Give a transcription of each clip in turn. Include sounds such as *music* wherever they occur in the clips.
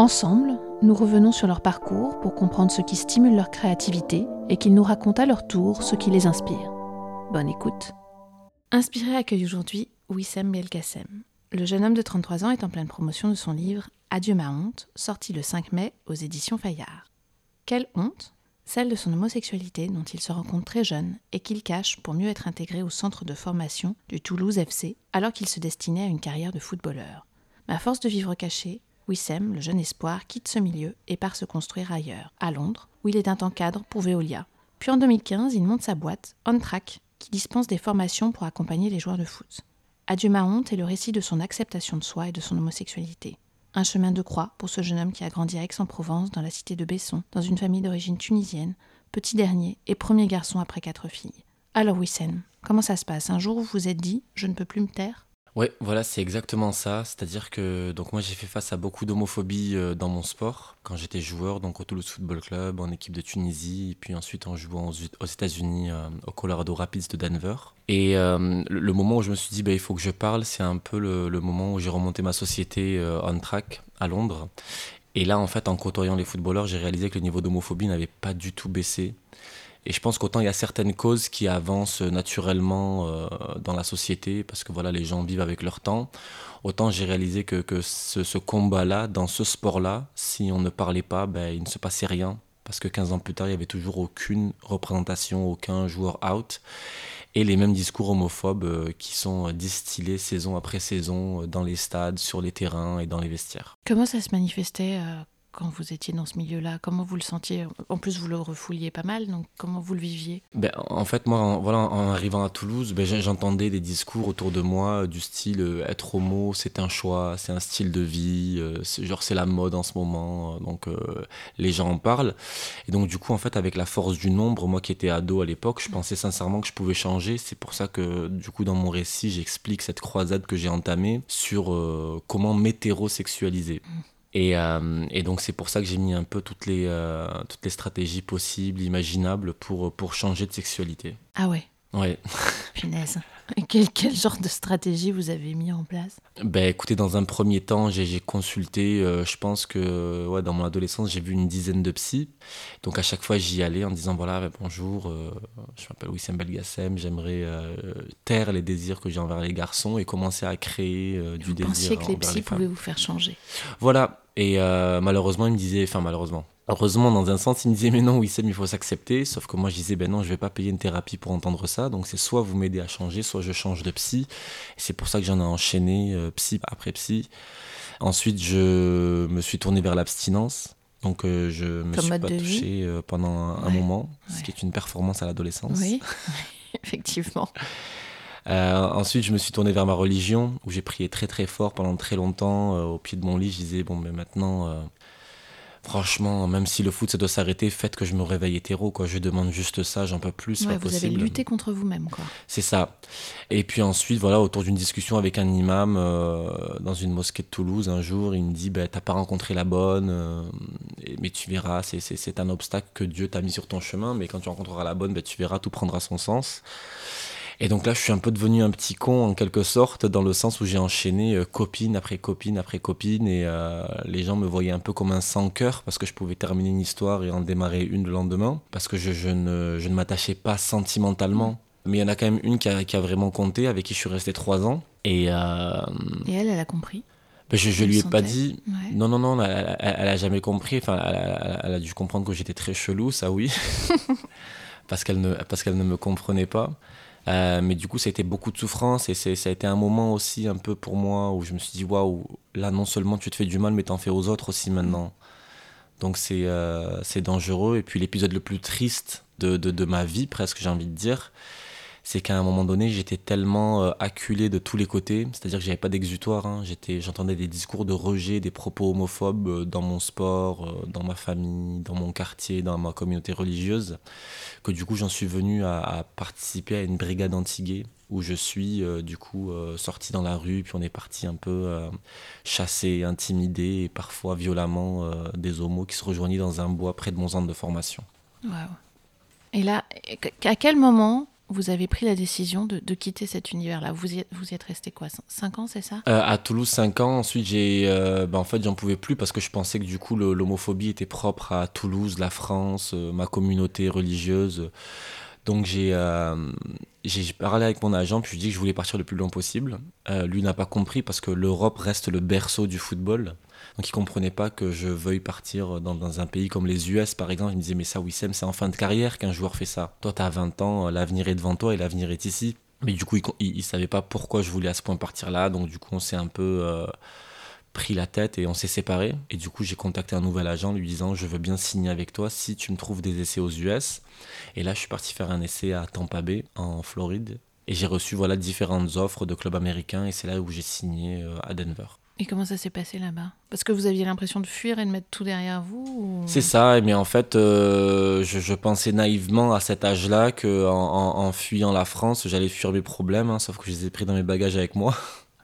Ensemble, nous revenons sur leur parcours pour comprendre ce qui stimule leur créativité et qu'ils nous racontent à leur tour ce qui les inspire. Bonne écoute. Inspiré accueille aujourd'hui Wissem Belkacem. Le jeune homme de 33 ans est en pleine promotion de son livre Adieu ma honte, sorti le 5 mai aux éditions Fayard. Quelle honte? Celle de son homosexualité dont il se rend compte très jeune et qu'il cache pour mieux être intégré au centre de formation du Toulouse FC alors qu'il se destinait à une carrière de footballeur. À force de vivre caché, Wissem, le jeune espoir, quitte ce milieu et part se construire ailleurs, à Londres, où il est un temps cadre pour Veolia. Puis en 2015, il monte sa boîte, On Track, qui dispense des formations pour accompagner les joueurs de foot. Adieu ma honte est le récit de son acceptation de soi et de son homosexualité. Un chemin de croix pour ce jeune homme qui a grandi à Aix-en-Provence, dans la cité de Besson, dans une famille d'origine tunisienne, petit dernier et premier garçon après quatre filles. Alors Wissem, comment ça se passe? Un jour vous vous êtes dit je ne peux plus me taire? Ouais, voilà, c'est exactement ça. C'est-à-dire que donc moi j'ai fait face à beaucoup d'homophobie euh, dans mon sport quand j'étais joueur, donc au Toulouse Football Club, en équipe de Tunisie, puis ensuite en jouant aux, États-Unis euh, au Colorado Rapids de Denver. Et euh, le, moment où je me suis dit bah, il faut que je parle, c'est un peu le, le moment où j'ai remonté ma société on track à Londres. Et là, en fait, en côtoyant les footballeurs, j'ai réalisé que le niveau d'homophobie n'avait pas du tout baissé. Et je pense qu'autant il y a certaines causes qui avancent naturellement euh, dans la société, parce que voilà, les gens vivent avec leur temps, autant j'ai réalisé que, que ce, combat-là, dans ce sport-là, si on ne parlait pas, ben, il ne se passait rien. Parce que 15 ans plus tard, il n'y avait toujours aucune représentation, aucun joueur out. Et les mêmes discours homophobes euh, qui sont distillés saison après saison euh, dans les stades, sur les terrains et dans les vestiaires. Comment ça se manifestait quand vous étiez dans ce milieu-là Comment vous le sentiez? En plus, vous le refouliez pas mal, donc comment vous le viviez? Ben, En fait, moi, en, voilà, en arrivant à Toulouse, ben, j'entendais des discours autour de moi du style euh, être homo, c'est un choix, c'est un style de vie, euh, genre c'est la mode en ce moment, euh, donc les gens en parlent. Et donc, du coup, en fait, avec la force du nombre, moi qui étais ado à l'époque, je pensais sincèrement que je pouvais changer. C'est pour ça que, du coup, dans mon récit, j'explique cette croisade que j'ai entamée sur comment m'hétérosexualiser. Mmh. Et, euh, et, donc c'est pour ça que j'ai mis un peu toutes les, euh, toutes les stratégies possibles, imaginables pour, pour changer de sexualité. Ah ouais Ouais. *laughs* Punaise. Quel, quel, genre de stratégie vous avez mis en place? Ben écoutez, dans un premier temps, j'ai consulté, euh, je pense que ouais, dans mon adolescence, j'ai vu une dizaine de psys. Donc à chaque fois, j'y allais en disant voilà, ben, bonjour, euh, je m'appelle Wissem Belgassem, j'aimerais euh, taire les désirs que j'ai envers les garçons et commencer à créer du vous désir. Vous pensiez que les psys les pouvaient vous faire changer? Voilà, et malheureusement, ils me disaient, enfin malheureusement, Heureusement, dans un sens, il me disait, mais non, Wissem, il faut s'accepter. Sauf que moi, je disais, ben non, je vais pas payer une thérapie pour entendre ça. Donc, c'est soit vous m'aidez à changer, soit je change de psy. C'est pour ça que j'en ai enchaîné euh, psy après psy. Ensuite, je me suis tourné vers l'abstinence. Donc, euh, je me Comme suis pas touché euh, pendant un, un Ouais, moment, ce qui est une performance à l'adolescence. Oui, *laughs* effectivement. Euh, ensuite, je me suis tourné vers ma religion, où j'ai prié très très fort pendant très longtemps. Euh, au pied de mon lit, je disais, bon, mais maintenant, euh, franchement, même si le foot, ça doit s'arrêter, faites que je me réveille hétéro, quoi. Je demande juste ça, j'en peux plus, c'est Ouais, pas vous avez possible. lutté contre vous-même, quoi. C'est ça. Et puis ensuite, voilà, autour d'une discussion avec un imam euh, dans une mosquée de Toulouse, un jour, il me dit bah, T'as pas rencontré la bonne, euh, mais tu verras, c'est- un obstacle que Dieu t'a mis sur ton chemin, mais quand tu rencontreras la bonne, bah, tu verras, tout prendra son sens. Et donc là, je suis un peu devenu un petit con en quelque sorte, dans le sens où j'ai enchaîné euh, copine après copine après copine, et euh, les gens me voyaient un peu comme un sans-cœur, parce que je pouvais terminer une histoire et en démarrer une le lendemain, parce que je, je ne, je ne m'attachais pas sentimentalement. Mais il y en a quand même une qui a, qui a vraiment compté, avec qui je suis resté trois ans. Et euh, Et elle, elle a compris? ben, je, je lui ai pas dit. Ouais. Non, non, non, elle, elle, elle a jamais compris. Enfin, elle, a- elle a dû comprendre que j'étais très chelou, ça oui. *laughs* parce qu'elle ne, parce qu'elle ne me comprenait pas. Euh, mais du coup, ça a été beaucoup de souffrance et ça a été un moment aussi un peu pour moi où je me suis dit waouh, là non seulement tu te fais du mal, mais t'en fais aux autres aussi maintenant. Donc c'est euh, dangereux. Et puis l'épisode le plus triste de, de ma vie, presque, j'ai envie de dire, c'est qu'à un moment donné, j'étais tellement euh, acculé de tous les côtés, c'est-à-dire que j'avais pas d'exutoire. Hein. J'entendais des discours de rejet, des propos homophobes euh, dans mon sport, euh, dans ma famille, dans mon quartier, dans ma communauté religieuse, que du coup, j'en suis venu à, participer à une brigade anti où je suis du coup sorti dans la rue, puis on est parti un peu chasser, intimider et parfois violemment des homos qui se rejoignaient dans un bois près de mon centre de formation. Wow. Et là, à quel moment vous avez pris la décision de, quitter cet univers-là vous y, vous êtes resté quoi 5 ans, c'est ça? Euh, À Toulouse, 5 ans. Ensuite, j'ai, euh, bah, en fait, j'en pouvais plus parce que je pensais que du coup, l'homophobie était propre à Toulouse, la France, euh, ma communauté religieuse. Donc j'ai j'ai parlé avec mon agent, puis je lui ai dit que je voulais partir le plus loin possible. lui n'a pas compris parce que l'Europe reste le berceau du football. Donc il comprenait pas que je veuille partir dans, un pays comme les US par exemple. Il me disait mais ça Wissem c'est en fin de carrière qu'un joueur fait ça. Toi tu as 20 ans, l'avenir est devant toi et l'avenir est ici. Mais du coup il, ne savait pas pourquoi je voulais à ce point partir là. Donc du coup on s'est un peu euh, pris la tête et on s'est séparés. Et du coup j'ai contacté un nouvel agent lui disant je veux bien signer avec toi si tu me trouves des essais aux US. Et là je suis parti faire un essai à Tampa Bay en Floride. Et j'ai reçu voilà différentes offres de clubs américains et c'est là où j'ai signé euh, à Denver. Et comment ça s'est passé là-bas? Parce que vous aviez l'impression de fuir et de mettre tout derrière vous C'est ça, mais en fait, euh, je, pensais naïvement à cet âge-là qu'en en, fuyant la France, j'allais fuir mes problèmes, hein, sauf que je les ai pris dans mes bagages avec moi.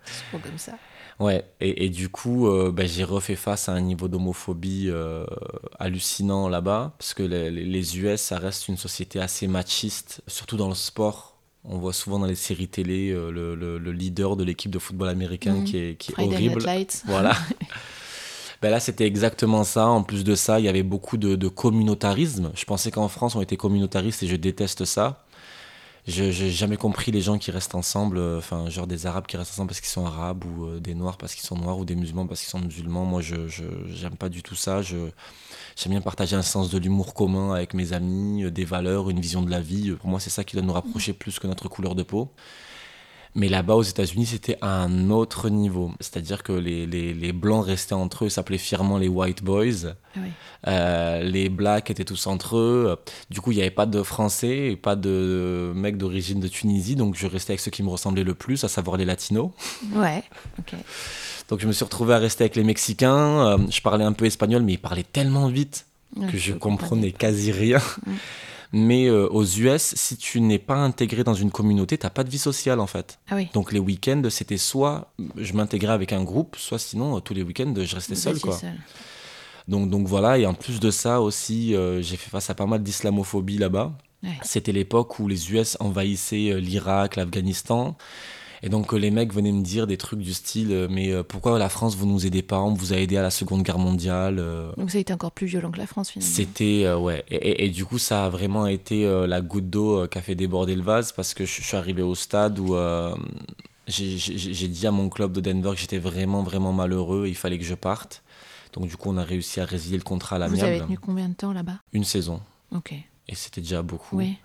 C'est comme ça. Ouais, et, du coup, euh, ben, j'ai refait face à un niveau d'homophobie euh, hallucinant là-bas, parce que les, les US, ça reste une société assez machiste, surtout dans le sport on voit souvent dans les séries télé euh, le, leader de l'équipe de football américain qui est, qui est horrible. Voilà. *laughs* ben là, c'était exactement ça. En plus de ça, il y avait beaucoup de, communautarisme. Je pensais qu'en France, on était communautariste et je déteste ça. Je n'ai jamais compris les gens qui restent ensemble, euh, enfin, genre des Arabes qui restent ensemble parce qu'ils sont arabes, ou euh, des Noirs parce qu'ils sont noirs, ou des musulmans parce qu'ils sont musulmans. Moi, je n'aime pas du tout ça. J'aime bien partager un sens de l'humour commun avec mes amis, euh, des valeurs, une vision de la vie. Pour moi, c'est ça qui doit nous rapprocher plus que notre couleur de peau. Mais là-bas, aux États-Unis, c'était à un autre niveau. C'est-à-dire que les, les, les, Blancs restaient entre eux, s'appelaient fièrement les White Boys. Ah euh, les Blacks étaient tous entre eux. Du coup, il n'y avait pas de Français et pas de mecs d'origine de Tunisie. Donc, je restais avec ceux qui me ressemblaient le plus, à savoir les Latinos. Ouais, ok. Donc je me suis retrouvé à rester avec les Mexicains. Euh, je parlais un peu espagnol, mais ils parlaient tellement vite que je, comprenais quasi rien. Mm. Mais euh, aux US, si tu n'es pas intégré dans une communauté, tu n'as pas de vie sociale en fait. Ah Donc les week-ends, c'était soit je m'intégrais avec un groupe, soit sinon euh, tous les week-ends, je restais seul. Quoi. Donc, donc voilà, et en plus de ça aussi, j'ai fait face à pas mal d'islamophobie là-bas. C'était l'époque où les US envahissaient l'Irak, l'Afghanistan. Et donc euh, les mecs venaient me dire des trucs du style euh, mais euh, pourquoi la France vous nous aidez pas on vous a aidé à la Seconde Guerre mondiale donc ça a été encore plus violent que la France finalement. C'était ouais. Et, du coup ça a vraiment été la goutte d'eau qui a fait déborder le vase parce que je, suis arrivé au stade où j'ai dit à mon club de Denver que j'étais vraiment vraiment malheureux il fallait que je parte. Donc du coup on a réussi à résilier le contrat à l'amiable. Vous avez tenu combien de temps là-bas? Une saison. Ok. Et c'était déjà beaucoup. Oui.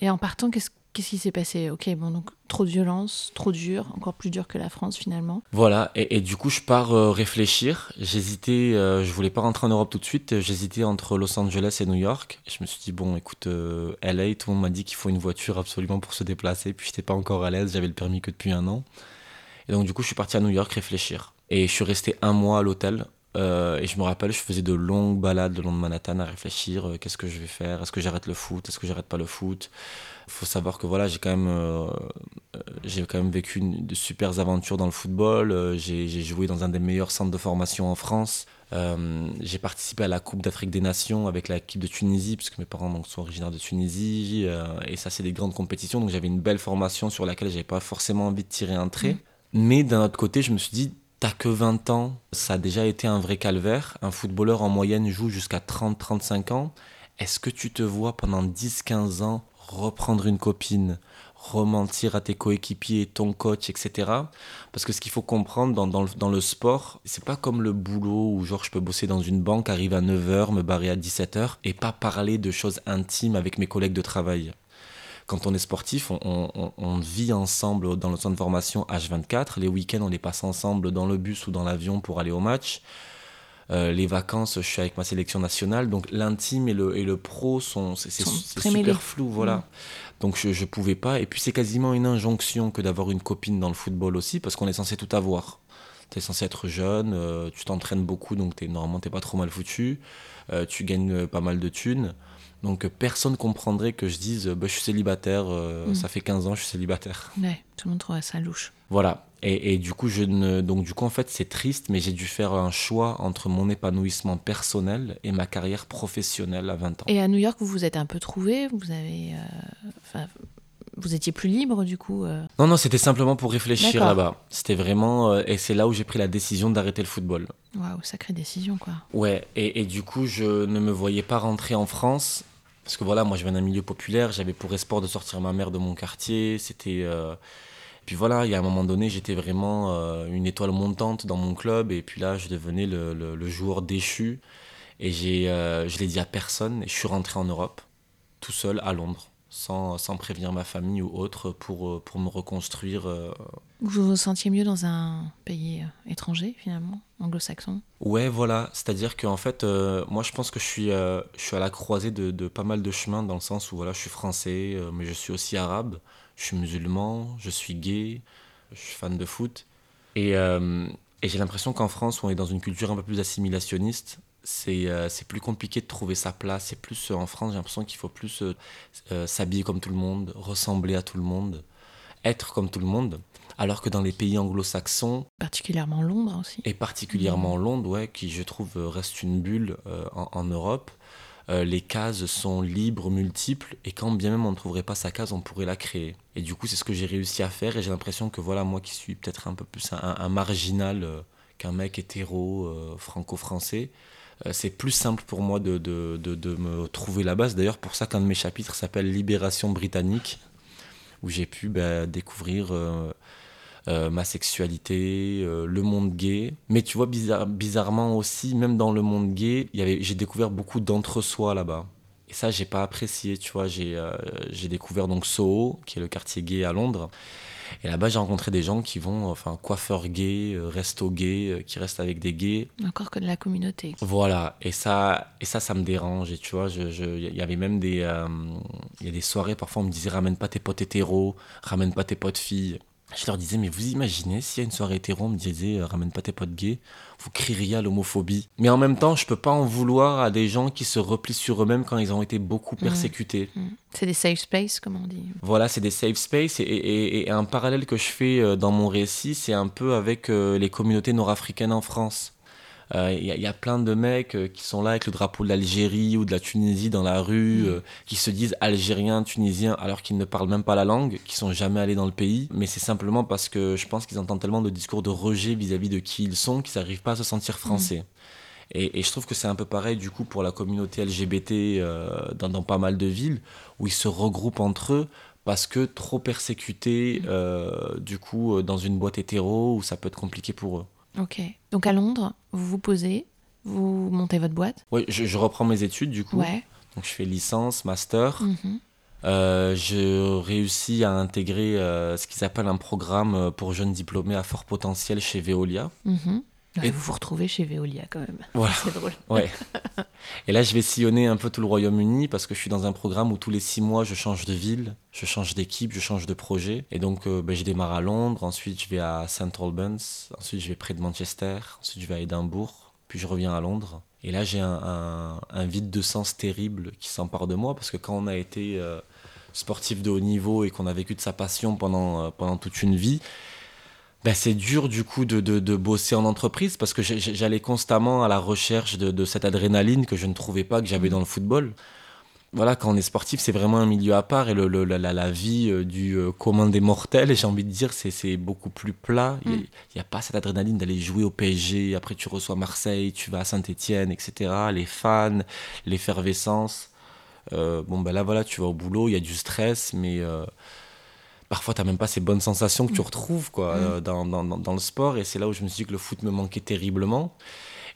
Et en partant qu'est-ce Qu'est-ce qui s'est passé? Ok, bon, donc trop de violence, trop dur, encore plus dur que la France finalement. Voilà, et, du coup, je pars euh, réfléchir. J'hésitais, euh, je voulais pas rentrer en Europe tout de suite. J'hésitais entre Los Angeles et New York. Je me suis dit, bon, écoute, euh, LA, tout le monde m'a dit qu'il faut une voiture absolument pour se déplacer. Puis j'étais pas encore à l'aise, j'avais le permis que depuis un an. Et donc, du coup, je suis parti à New York réfléchir. Et je suis resté un mois à l'hôtel. Et je me rappelle, je faisais de longues balades le long de Manhattan à réfléchir qu'est-ce que je vais faire? Est-ce que j'arrête le foot? Est-ce que j'arrête pas le foot? Faut savoir que voilà, j'ai quand même, euh, j'ai quand même vécu de super aventures dans le football. Euh, j'ai joué dans un des meilleurs centres de formation en France. Euh, j'ai participé à la Coupe d'Afrique des Nations avec l'équipe de Tunisie, puisque mes parents donc, sont originaires de Tunisie. et ça, c'est des grandes compétitions. Donc j'avais une belle formation sur laquelle j'avais pas forcément envie de tirer un trait. Mmh. Mais d'un autre côté, je me suis dit, t'as que 20 ans, ça a déjà été un vrai calvaire. Un footballeur en moyenne joue jusqu'à 30-35 ans. Est-ce que tu te vois pendant 10-15 ans reprendre une copine, rementir à tes coéquipiers, ton coach, etc. Parce que ce qu'il faut comprendre dans, le sport, c'est pas comme le boulot où genre je peux bosser dans une banque, arriver à 9h, me barrer à 17h et pas parler de choses intimes avec mes collègues de travail. Quand on est sportif, on, on, on vit ensemble dans le centre de formation H24. Les week-ends, on les passe ensemble dans le bus ou dans l'avion pour aller au match. les vacances, je suis avec ma sélection nationale. Donc l'intime et le, et le pro sont, c'est, super flou. Voilà. Donc je ne pouvais pas. Et puis c'est quasiment une injonction que d'avoir une copine dans le football aussi, parce qu'on est censé tout avoir. Tu es censé être jeune, euh, tu t'entraînes beaucoup, donc es, normalement tu pas trop mal foutu. Euh, tu gagnes euh, pas mal de thunes. Donc personne comprendrait que je dise bah, je suis célibataire, mm. ça fait 15 ans je suis célibataire. Ouais, tout le monde trouve ça louche. Voilà. Et, du coup, je ne, donc du coup, en fait, c'est triste, mais j'ai dû faire un choix entre mon épanouissement personnel et ma carrière professionnelle à 20 ans. Et à New York, vous vous êtes un peu trouvé Vous avez, euh, vous étiez plus libre du coup euh Non, non, c'était simplement pour réfléchir là-bas. C'était vraiment, euh, et c'est là où j'ai pris la décision d'arrêter le football. Waouh, sacrée décision quoi. Ouais, et, et, du coup, je ne me voyais pas rentrer en France parce que voilà, moi, je viens d'un milieu populaire. J'avais pour espoir de sortir ma mère de mon quartier. C'était puis voilà, il y a un moment donné, j'étais vraiment euh, une étoile montante dans mon club. Et puis là, je devenais le, le, joueur déchu. Et j'ai, euh, je l'ai dit à personne. Et je suis rentré en Europe, tout seul, à Londres, sans, sans prévenir ma famille ou autre, pour, euh, pour me reconstruire. Vous vous sentiez mieux dans un pays étranger, finalement, anglo-saxon? Ouais, voilà. C'est-à-dire qu'en fait, moi, je pense que je suis, je suis à la croisée de, de, pas mal de chemins, dans le sens où voilà, je suis français, mais je suis aussi arabe je suis musulman, je suis gay, je suis fan de foot. Et, euh, et j'ai l'impression qu'en France, on est dans une culture un peu plus assimilationniste, c'est euh, plus compliqué de trouver sa place. C'est plus euh, en France, j'ai l'impression qu'il faut plus s'habiller comme tout le monde, ressembler à tout le monde, être comme tout le monde. Alors que dans les pays anglo-saxons. Particulièrement Londres aussi. Et particulièrement mmh. Londres, ouais, qui je trouve reste une bulle en, en, Europe. Euh, les cases sont libres, multiples, et quand bien même on ne trouverait pas sa case, on pourrait la créer. Et du coup, c'est ce que j'ai réussi à faire, et j'ai l'impression que voilà, moi qui suis peut-être un peu plus un, marginal euh, qu'un mec hétéro euh, franco-français, c'est plus simple pour moi de, me trouver la base. D'ailleurs, pour ça qu'un de mes chapitres s'appelle Libération britannique, où j'ai pu bah, découvrir euh, ma sexualité, euh, le monde gay. Mais tu vois, bizarrement aussi, même dans le monde gay, j'ai découvert beaucoup d'entre-soi là-bas. Et ça, j'ai pas apprécié, tu vois. J'ai euh, découvert donc Soho, qui est le quartier gay à Londres. Et là-bas, j'ai rencontré des gens qui vont, enfin, coiffeurs gays, resto gays, qui restent avec des gays. Encore que de la communauté. Voilà. Et ça, et ça, ça me dérange. Et tu vois, il je, y avait même des, il y a des soirées, parfois, on me disait, ramène pas tes potes hétéros, ramène pas tes potes filles. Je leur disais, mais vous imaginez, s'il y a une soirée hétéro, on me disait, euh, ramène pas tes potes gays, vous crieriez à l'homophobie. Mais en même temps, je peux pas en vouloir à des gens qui se replient sur eux-mêmes quand ils ont été beaucoup persécutés. Mmh. C'est des safe space, comme on dit. Voilà, c'est des safe space. Et, un parallèle que je fais euh, dans mon récit, c'est un peu avec euh, les communautés nord-africaines en France. Il euh, y, a plein de mecs euh, qui sont là avec le drapeau de l'Algérie ou de la Tunisie dans la rue, mm. euh, qui se disent algériens, tunisiens, alors qu'ils ne parlent même pas la langue, qui sont jamais allés dans le pays. Mais c'est simplement parce que je pense qu'ils entendent tellement de discours de rejet vis-à-vis de qui ils sont qu'ils n'arrivent pas à se sentir français. Mm. Et, je trouve que c'est un peu pareil du coup pour la communauté LGBT dans, pas mal de villes où ils se regroupent entre eux parce que trop persécutés mm. du coup dans une boîte hétéro où ça peut être compliqué pour eux. Ok. Donc à Londres, vous vous posez, vous montez votre boîte Oui, je, reprends mes études du coup. Ouais. Donc je fais licence, master. Mhm. Euh, je réussis à intégrer euh, ce qu'ils appellent un programme euh, pour jeunes diplômés à fort potentiel chez Veolia. Mhm. Et vous vous retrouvez chez Veolia quand même. *laughs* Voilà. C'est drôle. Ouais. *laughs* Et là, je vais sillonner un peu tout le Royaume-Uni parce que je suis dans un programme où tous les six mois, je change de ville, je change d'équipe, je change de projet. Et donc, euh, ben, je démarre à Londres, ensuite je vais à St Albans, ensuite je vais près de Manchester, ensuite je vais à Édimbourg, puis je reviens à Londres. Et là, j'ai un, vide de sens terrible qui s'empare de moi parce que quand on a été euh, sportif de haut niveau et qu'on a vécu de sa passion pendant, euh, pendant toute une vie, ben, c'est dur du coup de, de, bosser en entreprise parce que j'allais constamment à la recherche de, de, cette adrénaline que je ne trouvais pas que j'avais mmh. dans le football. Voilà, quand on est sportif, c'est vraiment un milieu à part et le, la, la, vie euh, du euh, commun des mortels, j'ai envie de dire, c'est beaucoup plus plat. Il n'y mmh. a, pas cette adrénaline d'aller jouer au PSG, après tu reçois Marseille, tu vas à Saint-Etienne, etc. Les fans, l'effervescence. Euh, bon, ben là, voilà, tu vas au boulot, il y a du stress, mais parfois tu n'as même pas ces bonnes sensations que tu mm. retrouves quoi, mm. euh, dans, dans, dans, le sport. Et c'est là où je me suis dit que le foot me manquait terriblement.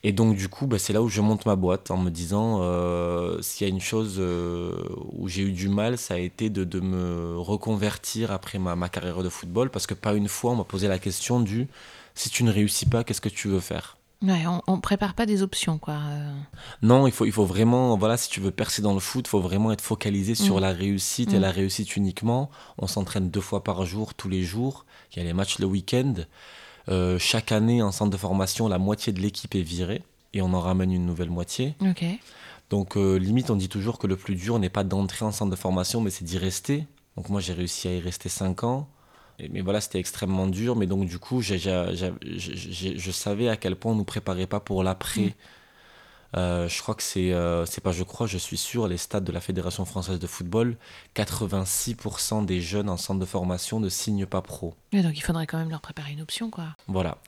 Et donc du coup, bah, c'est là où je monte ma boîte en me disant, euh, s'il y a une chose euh, où j'ai eu du mal, ça a été de, de me reconvertir après ma, ma, carrière de football, parce que pas une fois on m'a posé la question du, si tu ne réussis pas, qu'est-ce que tu veux faire? Ouais, on, ne prépare pas des options, quoi. Euh. Non, il faut, il faut vraiment, voilà, si tu veux percer dans le foot, il faut vraiment être focalisé sur mm. la réussite et mm. la réussite uniquement. On s'entraîne deux fois par jour, tous les jours. Il y a les matchs le week-end. Euh, chaque année, en centre de formation, la moitié de l'équipe est virée et on en ramène une nouvelle moitié. Donc, euh, limite, on dit toujours que le plus dur n'est pas d'entrer en centre de formation, mais c'est d'y rester. Donc, moi, j'ai réussi à y rester cinq ans mais voilà, c'était extrêmement dur. Mais donc, du coup, je savais à quel point on nous préparait pas pour l'après. Euh, je crois que c'est, euh, c'est pas je crois, je suis sûr, les stades de la Fédération française de football, 86% des jeunes en centre de formation ne signent pas pro. donc il faudrait quand même leur préparer une option, quoi. Voilà.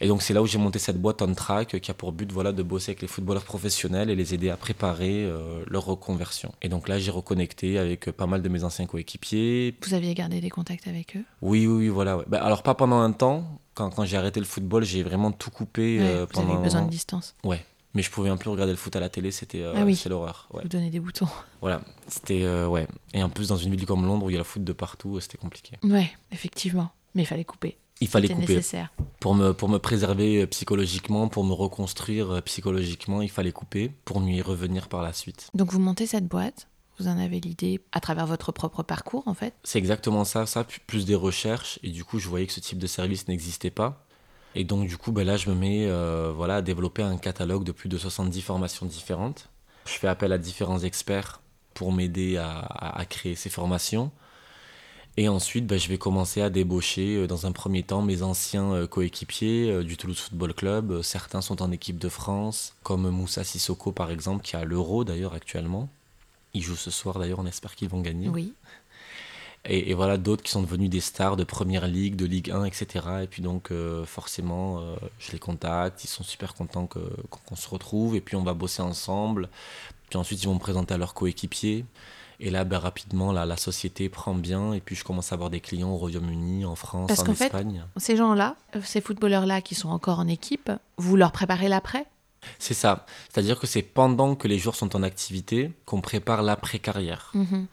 Et donc c'est là où j'ai monté cette boîte on track qui a pour but voilà, de bosser avec les footballeurs professionnels et les aider à préparer euh, leur reconversion. Et donc là, j'ai reconnecté avec pas mal de mes anciens coéquipiers. Vous aviez gardé des contacts avec eux? Oui, oui, oui, voilà. Bah, alors pas pendant un temps. Quand, quand j'ai arrêté le football, j'ai vraiment tout coupé. vous pendant... avez besoin de distance. Ouais, mais je pouvais un peu regarder le foot à la télé, c'était euh, ah l'horreur. Ouais. Vous donnez des boutons. Voilà, c'était euh, ouais. Et en plus dans une ville comme Londres où il y a le foot de partout, euh, c'était compliqué. Ouais, effectivement. Mais il fallait couper. Il fallait couper. nécessaire. Pour me pour me préserver psychologiquement, pour me reconstruire psychologiquement, il fallait couper pour mieux y revenir par la suite. Donc vous montez cette boîte. Vous en avez l'idée à travers votre propre parcours en fait? C'est exactement ça, ça, plus des recherches. Et du coup, je voyais que ce type de service n'existait pas. Et donc, du coup, ben là, je me mets euh, à développer un catalogue de plus de 70 formations différentes. Je fais appel à différents experts pour m'aider à, créer ces formations. Et ensuite, ben, je vais commencer à débaucher, euh, dans un premier temps, mes anciens euh, coéquipiers du Toulouse Football Club. Certains sont en équipe de France, comme Moussa Sissoko, par exemple, qui a l'Euro d'ailleurs actuellement. Ils jouent ce soir d'ailleurs, on espère qu'ils vont gagner. Oui. Et, voilà, d'autres qui sont devenus des stars de première ligue, de Ligue 1, etc. Et puis donc, euh, forcément, euh, je les contacte, ils sont super contents qu'on se retrouve, et puis on va bosser ensemble. Puis ensuite, ils vont me présenter à leurs coéquipiers. Et là, ben, rapidement, là, la société prend bien, et puis je commence à avoir des clients au Royaume-Uni, en France, Parce en Espagne. Fait, ces gens-là, euh, ces footballeurs-là qui sont encore en équipe, vous leur préparez l'après? C'est ça. C'est-à-dire que c'est pendant que les joueurs sont en activité qu'on prépare l'après-carrière. Mhm.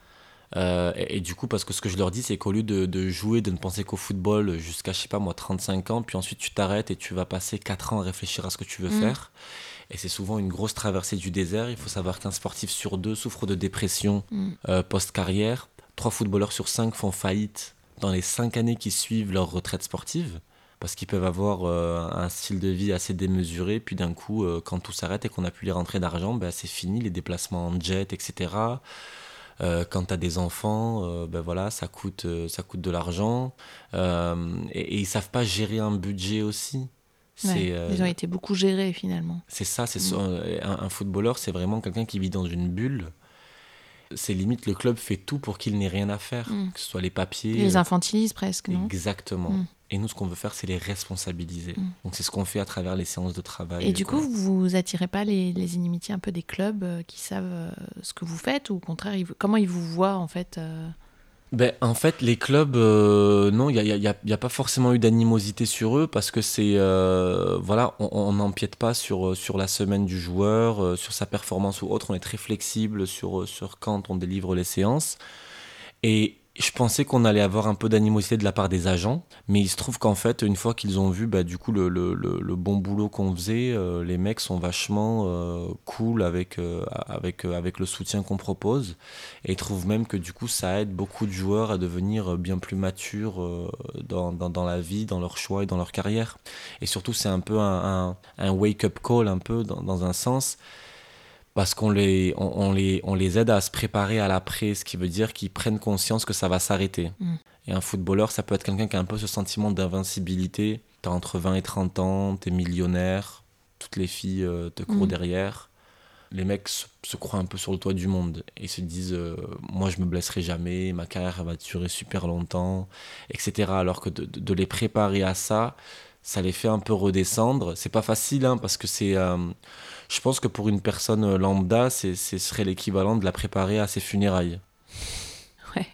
Euh, et, du coup, parce que ce que je leur dis, c'est qu'au lieu de, jouer, de ne penser qu'au football jusqu'à, je sais pas moi, 35 ans, puis ensuite tu t'arrêtes et tu vas passer 4 ans à réfléchir à ce que tu veux mm. faire. Et c'est souvent une grosse traversée du désert. Il faut savoir qu'un sportif sur deux souffre de dépression mm. euh, post-carrière. Trois footballeurs sur cinq font faillite dans les 5 années qui suivent leur retraite sportive parce qu'ils peuvent avoir euh, un style de vie assez démesuré, puis d'un coup, quand tout s'arrête et qu'on n'a plus les rentrées d'argent, ben, c'est fini, les déplacements en jet, etc. Euh, quand tu as des enfants, euh, ben voilà, ça coûte, euh, ça coûte de l'argent. et, ils savent pas gérer un budget aussi. ils ont été beaucoup gérés finalement. C'est ça, c'est mm. un, footballeur, c'est vraiment quelqu'un qui vit dans une bulle. C'est limite le club fait tout pour qu'il n'ait rien à faire, mm. que ce soit les papiers. Ils les infantilisent presque, non? Exactement. Mm. Et nous, ce qu'on veut faire, c'est les responsabiliser. Mm. Donc, c'est ce qu'on fait à travers les séances de travail. Et du coup, vous attirez pas les, les, inimitiés un peu des clubs euh, qui savent euh, ce que vous faites ou au contraire, comment ils vous voient en fait euh ben, en fait, les clubs, non, il n'y a, a, pas forcément eu d'animosité sur eux parce que c'est. voilà, on n'empiète pas sur, sur la semaine du joueur, sur sa performance ou autre. On est très flexible sur, sur quand on délivre les séances. Et je pensais qu'on allait avoir un peu d'animosité de la part des agents, mais il se trouve qu'en fait, une fois qu'ils ont vu bah, du coup le, le, le, bon boulot qu'on faisait, euh, les mecs sont vachement euh, cool avec, euh, avec, avec le soutien qu'on propose, et ils trouvent même que du coup ça aide beaucoup de joueurs à devenir bien plus matures dans, dans, la vie, dans leur choix et dans leur carrière. Et surtout, c'est un peu un, un, un wake-up call, un peu dans, dans un sens parce qu'on les, on, les, on les aide à se préparer à l'après, ce qui veut dire qu'ils prennent conscience que ça va s'arrêter. Mm. Et un footballeur, ça peut être quelqu'un qui a un peu ce sentiment d'invincibilité. Tu as entre 20 et 30 ans, tu es millionnaire, toutes les filles euh, te courent mm. derrière. Les mecs se, croient un peu sur le toit du monde et se disent euh, Moi, je me blesserai jamais, ma carrière va durer super longtemps, etc. Alors que de, de, les préparer à ça, ça les fait un peu redescendre. C'est pas facile hein, parce que c'est. Euh, je pense que pour une personne lambda, ce serait l'équivalent de la préparer à ses funérailles. *laughs* Ouais,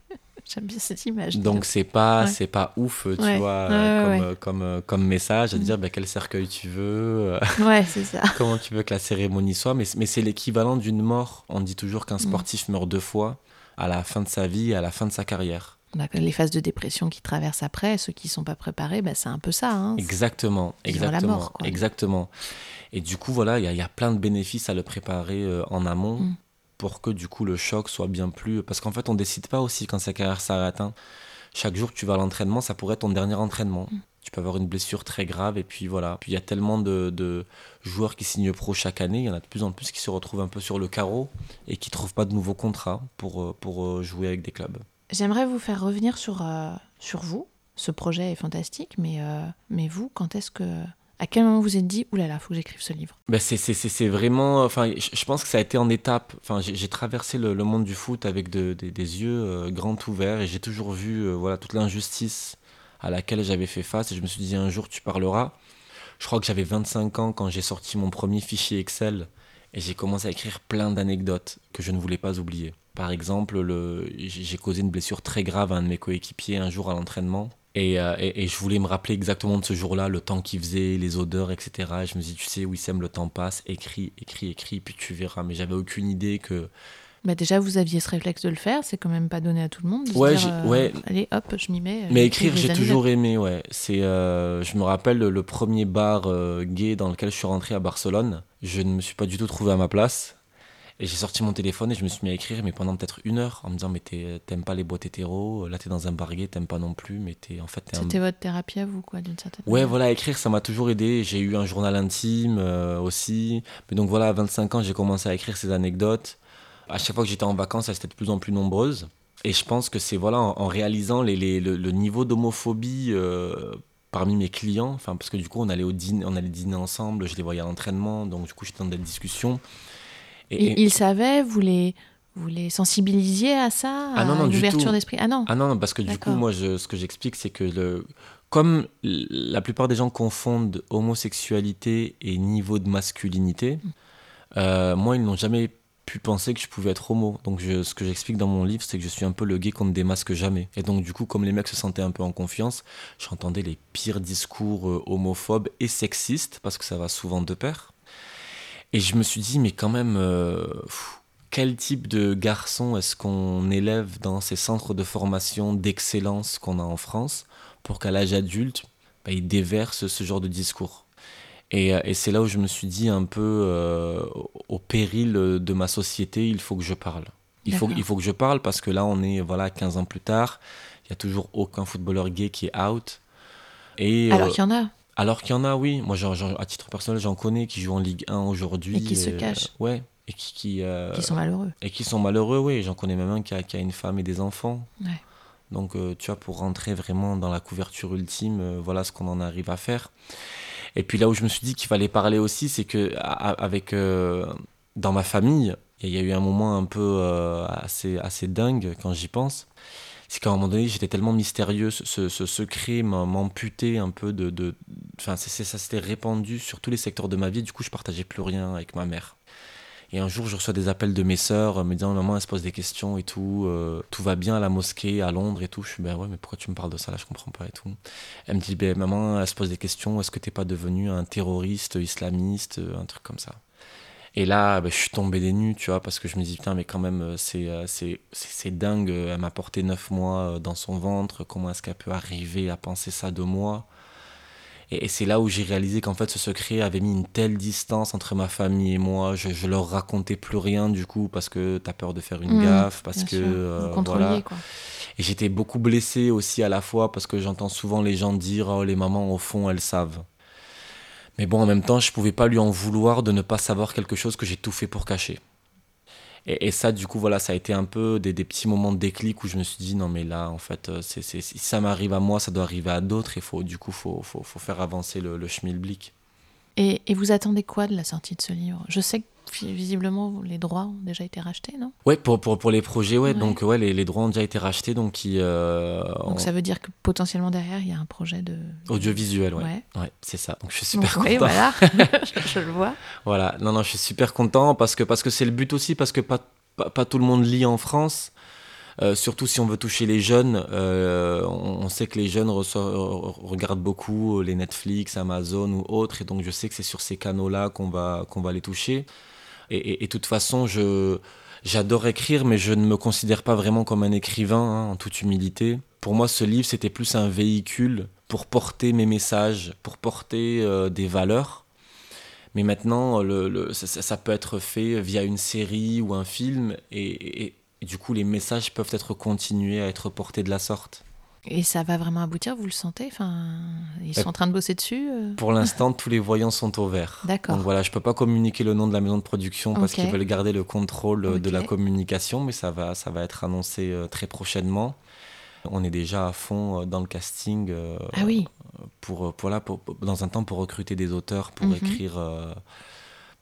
j'aime bien cette image. Donc c'est pas c'est pas ouf, tu vois, comme, comme, comme, message à mm. dire ben, quel cercueil tu veux. Ouais, *laughs* c'est ça. comment tu veux que la cérémonie soit, mais, mais c'est l'équivalent d'une mort. On dit toujours qu'un mm. sportif meurt deux fois, à la fin de sa vie et à la fin de sa carrière. Les phases de dépression qui traversent après, ceux qui ne sont pas préparés, bah, c'est un peu ça. Hein. Exactement, exactement, la mort, exactement. Et du coup, voilà, il y, a plein de bénéfices à le préparer euh, en amont mm. pour que du coup le choc soit bien plus. Parce qu'en fait, on décide pas aussi quand sa carrière s'arrête. Hein. Chaque jour que tu vas à l'entraînement, ça pourrait être ton dernier entraînement. Mm. Tu peux avoir une blessure très grave et puis voilà. Puis il y a tellement de, joueurs qui signent pro chaque année, il y en a de plus en plus qui se retrouvent un peu sur le carreau et qui trouvent pas de nouveaux contrats pour, euh, pour euh, jouer avec des clubs. J'aimerais vous faire revenir sur, sur vous. Ce projet est fantastique, mais, mais vous, quand est-ce que à quel moment vous êtes dit, oulala, il faut que j'écrive ce livre? Ben c'est, vraiment. Enfin, je pense que ça a été en étape. Enfin, j'ai, traversé le, monde du foot avec des yeux euh, grands ouverts et j'ai toujours vu euh, voilà, toute l'injustice à laquelle j'avais fait face. Et je me suis dit, un jour, tu parleras. Je crois que j'avais 25 ans quand j'ai sorti mon premier fichier Excel et j'ai commencé à écrire plein d'anecdotes que je ne voulais pas oublier. Par exemple, le, j'ai causé une blessure très grave à un de mes coéquipiers un jour à l'entraînement. Euh, et, je voulais me rappeler exactement de ce jour-là, le temps qu'il faisait, les odeurs, etc. Et je me dis, tu sais, Wissem, le temps passe, écris, écris, écris, puis tu verras. Mais j'avais aucune idée que. Bah déjà, vous aviez ce réflexe de le faire, c'est quand même pas donné à tout le monde. ouais, euh, ouais. Allez, hop, je m'y mets. Mais écrire, j'ai toujours aimé, ouais. C'est, euh, je me rappelle le, premier bar gay dans lequel je suis rentré à Barcelone. Je ne me suis pas du tout trouvé à ma place. Et j'ai sorti mon téléphone et je me suis mis à écrire, mais pendant peut-être une heure, en me disant, mais t'aimes pas les boîtes hétéros, là t'es dans un barguet, t'aimes pas non plus, mais t'es en fait. C'était votre thérapie à vous, quoi, d'une certaine ouais, manière. Ouais, voilà, écrire, ça m'a toujours aidé. J'ai eu un journal intime euh, aussi. Mais donc voilà, à 25 ans, j'ai commencé à écrire ces anecdotes. À chaque fois que j'étais en vacances, elles étaient de plus en plus nombreuses. Et je pense que c'est voilà, en, réalisant les, les, le, niveau d'homophobie euh, parmi mes clients, enfin parce que du coup on allait au dîner, on allait dîner ensemble, je les voyais à l'entraînement, donc du coup j'étais dans des discussions. Et, il, savait, vous les, vous les sensibilisiez à ça ah non, l'ouverture d'esprit? Ah non Ah non, parce que du coup, moi, je, ce que j'explique, c'est que le, comme la plupart des gens confondent homosexualité et niveau de masculinité, euh, moi, ils n'ont jamais pu penser que je pouvais être homo. Donc ce que j'explique dans mon livre, c'est que je suis un peu le gay qu'on ne démasque jamais. Et donc du coup, comme les mecs se sentaient un peu en confiance, j'entendais les pires discours euh, homophobes et sexistes, parce que ça va souvent de pair. Et je me suis dit, mais quand même, euh, quel type de garçon est-ce qu'on élève dans ces centres de formation d'excellence qu'on a en France pour qu'à l'âge adulte, bah, il déverse ce genre de discours? Et, euh, et c'est là où je me suis dit un peu euh, au péril de ma société, il faut que je parle. Il faut, il faut que je parle parce que là, on est voilà 15 ans plus tard, il n'y a toujours aucun footballeur gay qui est out. Et, Alors qu'il y en a. Alors qu'il y en a, oui. Moi, à titre personnel, j'en connais qui jouent en Ligue 1 aujourd'hui. Et qui se cachent. ouais. Et qui, qui, euh, qui, sont malheureux. Et qui sont malheureux, oui. J'en connais même un qui a, qui a, une femme et des enfants. Ouais. Donc, euh, tu vois, pour rentrer vraiment dans la couverture ultime, euh, voilà ce qu'on en arrive à faire. Et puis là où je me suis dit qu'il fallait parler aussi, c'est que avec dans ma famille, il y a eu un moment un peu assez, assez dingue quand j'y pense c'est qu'à un moment donné, j'étais tellement mystérieux, ce, secret m'amputait un peu de. Enfin, ça s'était répandu sur tous les secteurs de ma vie, du coup, je partageais plus rien avec ma mère. Et un jour, je reçois des appels de mes sœurs me disant Maman, elle se pose des questions et tout. Euh, tout va bien à la mosquée, à Londres et tout. Je suis Ben ouais, mais pourquoi tu me parles de ça là? Je comprends pas et tout. Elle me dit Ben maman, elle se pose des questions. Est-ce que t'es pas devenu un terroriste islamiste Un truc comme ça? Et là, bah, je suis tombé des nues, tu vois, parce que je me dis, putain, mais quand même, euh, euh, c'est, c'est, dingue. Elle m'a porté neuf mois euh, dans son ventre. Comment est-ce qu'elle peut arriver à penser ça de moi? Et, c'est là où j'ai réalisé qu'en fait, ce secret avait mis une telle distance entre ma famille et moi. Je, je leur racontais plus rien, du coup, parce que tu as peur de faire une mmh, gaffe, parce que. voilà. Quoi. Et j'étais beaucoup blessé aussi à la fois, parce que j'entends souvent les gens dire, oh, les mamans, au fond, elles savent. Mais bon, en même temps, je pouvais pas lui en vouloir de ne pas savoir quelque chose que j'ai tout fait pour cacher. Et, ça, du coup, voilà, ça a été un peu des, petits moments de déclic où je me suis dit, non, mais là, en fait, euh, c'est, si ça m'arrive à moi, ça doit arriver à d'autres. Et faut, du coup, il faut, faut, faut, faire avancer le, le schmilblick. Et, et vous attendez quoi de la sortie de ce livre? Je sais que visiblement, les droits ont déjà été rachetés, non? Ouais, pour, pour, pour, les projets, ouais, donc ouais, les, les, droits ont déjà été rachetés. Donc, qui, euh, donc ça veut dire que potentiellement derrière, il y a un projet de. Audiovisuel, ouais. Ouais, c'est ça. Donc je suis super content. Oui, voilà, *laughs* *laughs* je, le vois. Voilà, non, non, je suis super content parce que c'est parce que le but aussi, parce que pas, pas, pas, tout le monde lit en France. Euh, surtout si on veut toucher les jeunes, euh, on, sait que les jeunes regardent beaucoup les Netflix, Amazon ou autres, et donc je sais que c'est sur ces canaux-là qu'on va, qu'on va les toucher. Et de toute façon, je, j'adore écrire, mais je ne me considère pas vraiment comme un écrivain, hein, en toute humilité. Pour moi, ce livre, c'était plus un véhicule pour porter mes messages, pour porter euh, des valeurs. Mais maintenant, le, ça, peut être fait via une série ou un film, et, du coup, les messages peuvent être continués à être portés de la sorte. Et ça va vraiment aboutir, vous le sentez enfin, Ils sont en train de bosser dessus euh Pour l'instant, tous les voyants sont au vert. D'accord. Donc voilà, je ne peux pas communiquer le nom de la maison de production parce qu'ils veulent garder le contrôle euh, de la communication, mais ça va, ça va être annoncé très prochainement. On est déjà à fond dans le casting. ah oui pour, pour, là, pour, dans un temps pour recruter des auteurs pour mhm. écrire euh,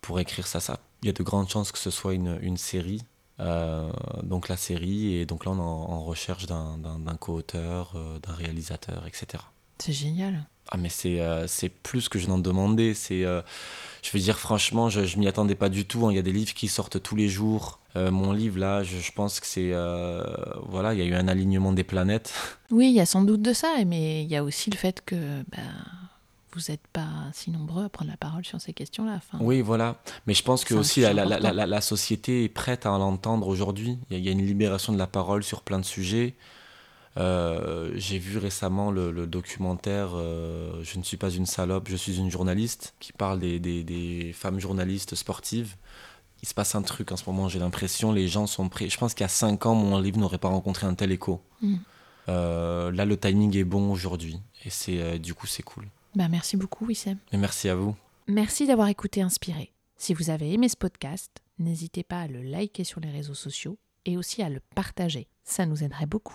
pour écrire ça ça il y a de grandes chances que ce soit une, une série euh, donc la série et donc là on est en, recherche d'un co-auteur euh, d'un réalisateur etc c'est génial ah mais c'est c'est plus que je n'en demandais c'est je veux dire franchement je, je m'y attendais pas du tout hein. il y a des livres qui sortent tous les jours euh, mon livre, là, je, pense que c'est. Euh, voilà, il y a eu un alignement des planètes. Oui, il y a sans doute de ça, mais il y a aussi le fait que ben, vous n'êtes pas si nombreux à prendre la parole sur ces questions-là. oui, voilà. Mais je pense que aussi la, la, la, la, société est prête à l'entendre aujourd'hui. Il y, a une libération de la parole sur plein de sujets. Euh, j'ai vu récemment le, documentaire Je ne suis pas une salope, je suis une journaliste, qui parle des, des, des femmes journalistes sportives il se passe un truc en ce moment, j'ai l'impression, les gens sont prêts. Je pense qu'il y a 5 ans, mon livre n'aurait pas rencontré un tel écho. Mm. Euh, là, le timing est bon aujourd'hui. Et c'est euh, du coup, c'est cool. Bah, merci beaucoup, Wissem. Et merci à vous. Merci d'avoir écouté Inspiré. Si vous avez aimé ce podcast, n'hésitez pas à le liker sur les réseaux sociaux et aussi à le partager. Ça nous aiderait beaucoup.